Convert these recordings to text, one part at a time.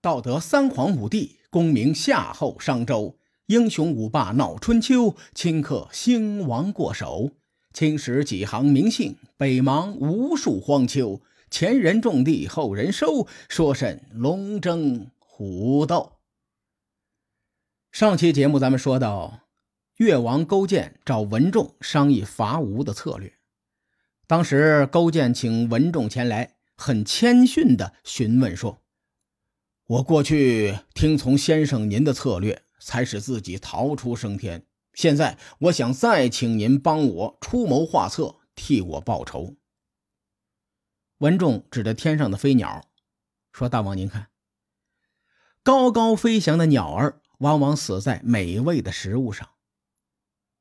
道德三皇五帝，功名夏后商周，英雄五霸闹春秋，顷刻兴亡过手。青史几行名姓，北邙无数荒丘。前人种地，后人收，说甚龙争虎斗？上期节目咱们说到，越王勾践找文仲商议伐吴的策略。当时勾践请文仲前来，很谦逊地询问说：“我过去听从先生您的策略，才使自己逃出升天。现在我想再请您帮我出谋划策，替我报仇。”文仲指着天上的飞鸟，说：“大王，您看，高高飞翔的鸟儿往往死在美味的食物上。”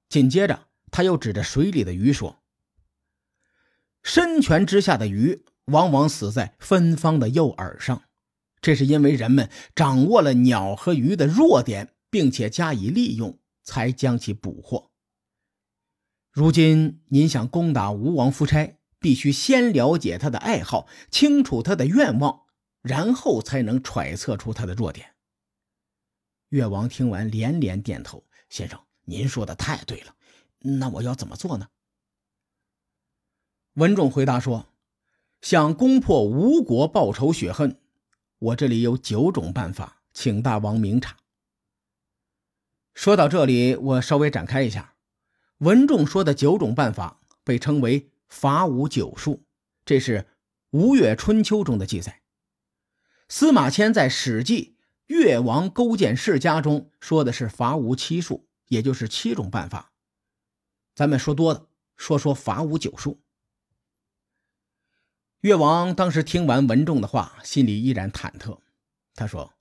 紧接着，他又指着水里的鱼说：“深泉之下的鱼往往死在芬芳的诱饵上，这是因为人们掌握了鸟和鱼的弱点，并且加以利用，才将其捕获。如今您想攻打吴王夫差？”必须先了解他的爱好，清楚他的愿望，然后才能揣测出他的弱点。越王听完连连点头：“先生，您说的太对了。那我要怎么做呢？”文仲回答说：“想攻破吴国，报仇雪恨，我这里有九种办法，请大王明察。”说到这里，我稍微展开一下，文仲说的九种办法被称为。伐吴九术，这是《吴越春秋》中的记载。司马迁在《史记·越王勾践世家》中说的是伐吴七术，也就是七种办法。咱们说多了，说说伐吴九术。越王当时听完文仲的话，心里依然忐忑。他说：“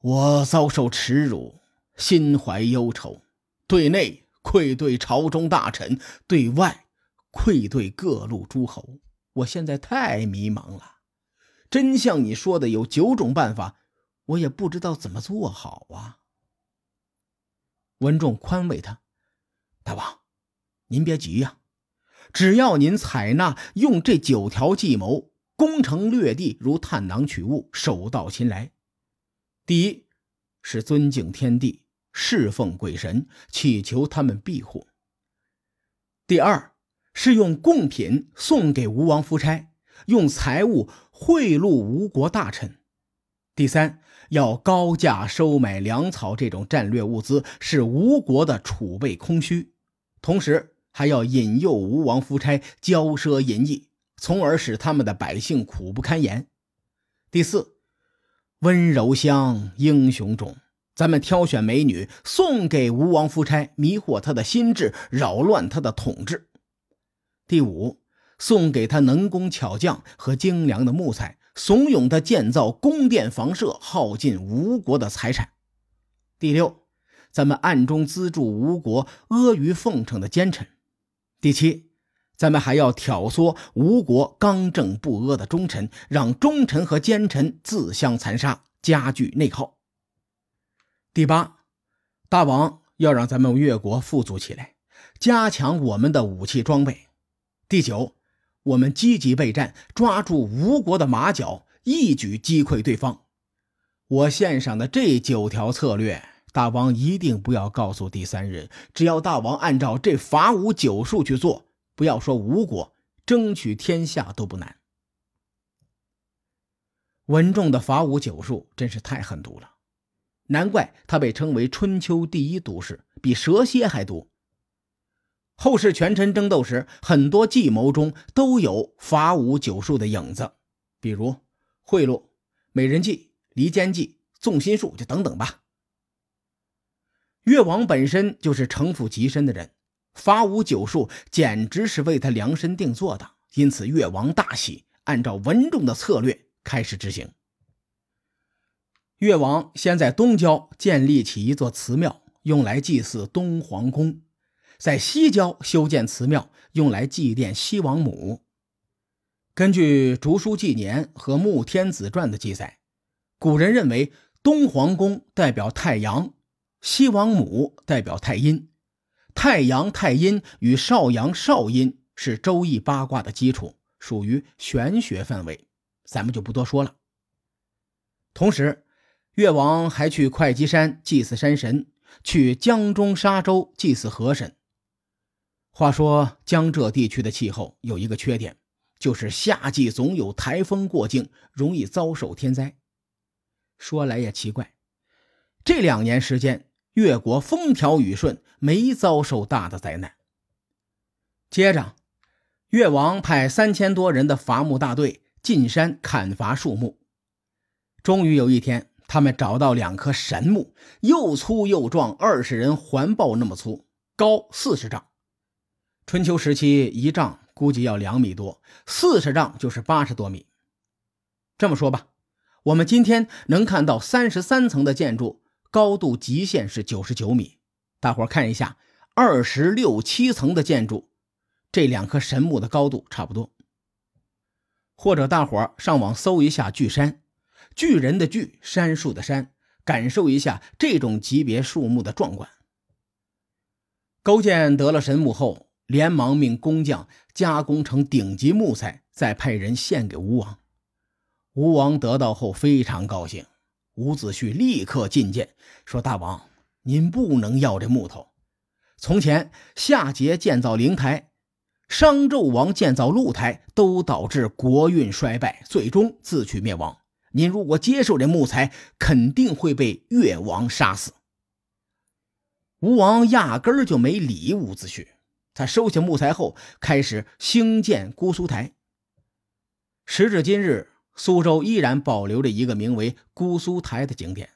我遭受耻辱，心怀忧愁，对内愧对朝中大臣，对外……”愧对各路诸侯，我现在太迷茫了。真像你说的有九种办法，我也不知道怎么做好啊。文仲宽慰他：“大王，您别急呀，只要您采纳用这九条计谋，攻城略地如探囊取物，手到擒来。第一是尊敬天地，侍奉鬼神，祈求他们庇护。第二。”是用贡品送给吴王夫差，用财物贿赂吴国大臣。第三，要高价收买粮草这种战略物资，使吴国的储备空虚。同时，还要引诱吴王夫差骄奢淫逸，从而使他们的百姓苦不堪言。第四，温柔乡，英雄种，咱们挑选美女送给吴王夫差，迷惑他的心智，扰乱他的统治。第五，送给他能工巧匠和精良的木材，怂恿他建造宫殿房舍，耗尽吴国的财产。第六，咱们暗中资助吴国阿谀奉承的奸臣。第七，咱们还要挑唆吴国刚正不阿的忠臣，让忠臣和奸臣自相残杀，加剧内耗。第八，大王要让咱们越国富足起来，加强我们的武器装备。第九，我们积极备战，抓住吴国的马脚，一举击溃对方。我献上的这九条策略，大王一定不要告诉第三人。只要大王按照这伐吴九术去做，不要说吴国，争取天下都不难。文仲的伐吴九术真是太狠毒了，难怪他被称为春秋第一毒士，比蛇蝎还毒。后世权臣争斗时，很多计谋中都有伐吴九术的影子，比如贿赂、美人计、离间计、纵心术，就等等吧。越王本身就是城府极深的人，伐吴九术简直是为他量身定做的，因此越王大喜，按照文仲的策略开始执行。越王先在东郊建立起一座祠庙，用来祭祀东皇公。在西郊修建祠庙，用来祭奠西王母。根据《竹书纪年》和《穆天子传》的记载，古人认为东皇宫代表太阳，西王母代表太阴。太阳、太阴与少阳、少阴是周易八卦的基础，属于玄学范围，咱们就不多说了。同时，越王还去会稽山祭祀山神，去江中沙洲祭祀河神。话说江浙地区的气候有一个缺点，就是夏季总有台风过境，容易遭受天灾。说来也奇怪，这两年时间，越国风调雨顺，没遭受大的灾难。接着，越王派三千多人的伐木大队进山砍伐树木。终于有一天，他们找到两棵神木，又粗又壮，二十人环抱那么粗，高四十丈。春秋时期，一丈估计要两米多，四十丈就是八十多米。这么说吧，我们今天能看到三十三层的建筑，高度极限是九十九米。大伙看一下，二十六七层的建筑。这两棵神木的高度差不多，或者大伙上网搜一下巨山，巨人的巨，杉树的杉，感受一下这种级别树木的壮观。勾践得了神木后，连忙命工匠加工成顶级木材，再派人献给吴王。吴王得到后非常高兴，伍子胥立刻进谏说：“大王，您不能要这木头。从前夏桀建造灵台。”商纣王建造露台，都导致国运衰败，最终自取灭亡。您如果接受这木材，肯定会被越王杀死。吴王压根儿就没理伍子胥，他收下木材后，开始兴建姑苏台。时至今日，苏州依然保留着一个名为姑苏台的景点。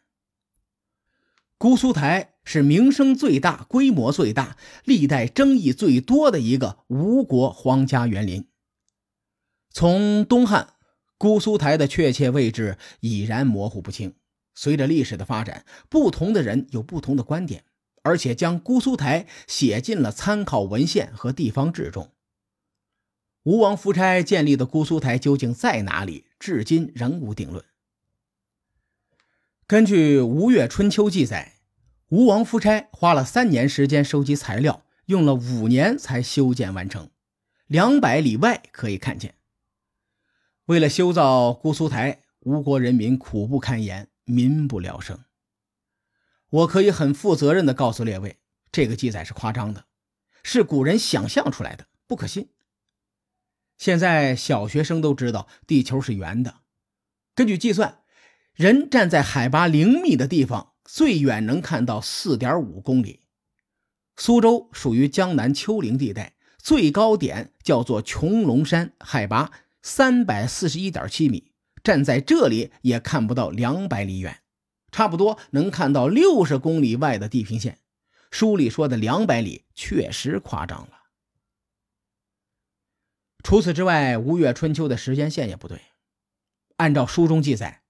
姑苏台是名声最大、规模最大、历代争议最多的一个吴国皇家园林。从东汉，姑苏台的确切位置已然模糊不清。随着历史的发展，不同的人有不同的观点，而且将姑苏台写进了参考文献和地方志中。吴王夫差建立的姑苏台究竟在哪里，至今仍无定论。根据《吴越春秋》记载，吴王夫差花了三年时间收集材料，用了五年才修建完成。两百里外可以看见，为了修造姑苏台，吴国人民苦不堪言，民不聊生。我可以很负责任地告诉列位，这个记载是夸张的，是古人想象出来的，不可信。现在小学生都知道地球是圆的，根据计算。人站在海拔零米的地方，最远能看到四点五公里。苏州属于江南丘陵地带，最高点叫做穹窿山，海拔三百四十一点七米。站在这里也看不到两百里远，差不多能看到六十公里外的地平线。书里说的两百里确实夸张了。除此之外，《吴越春秋》的时间线也不对，按照书中记载。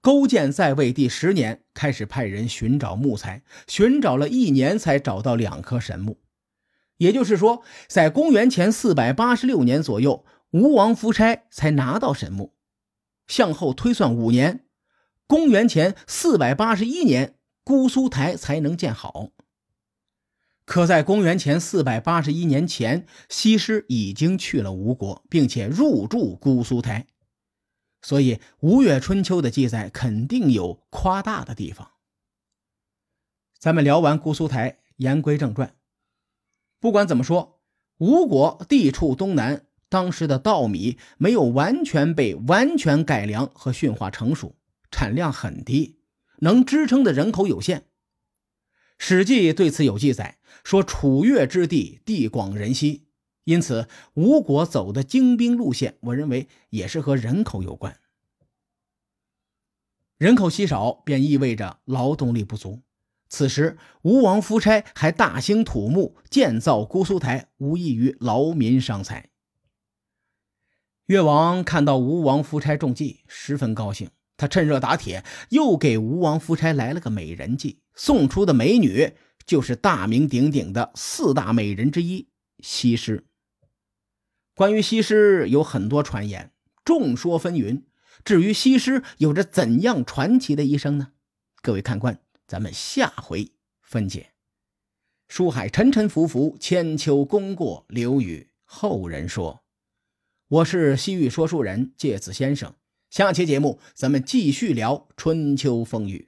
勾践在位第十年，开始派人寻找木材，寻找了一年才找到两棵神木。也就是说，在公元前四百八十六年左右，吴王夫差才拿到神木。向后推算五年，公元前四百八十一年，姑苏台才能建好。可在公元前四百八十一年前，西施已经去了吴国，并且入住姑苏台。所以，《吴越春秋》的记载肯定有夸大的地方。咱们聊完姑苏台，言归正传。不管怎么说，吴国地处东南，当时的稻米没有完全被完全改良和驯化成熟，产量很低，能支撑的人口有限。《史记》对此有记载，说楚越之地地广人稀。因此，吴国走的精兵路线，我认为也是和人口有关。人口稀少，便意味着劳动力不足。此时，吴王夫差还大兴土木，建造姑苏台，无异于劳民伤财。越王看到吴王夫差中计，十分高兴。他趁热打铁，又给吴王夫差来了个美人计，送出的美女就是大名鼎鼎的四大美人之一西施。关于西施有很多传言，众说纷纭。至于西施有着怎样传奇的一生呢？各位看官，咱们下回分解。书海沉沉浮浮，千秋功过留与后人说。我是西域说书人介子先生，下期节目咱们继续聊春秋风雨，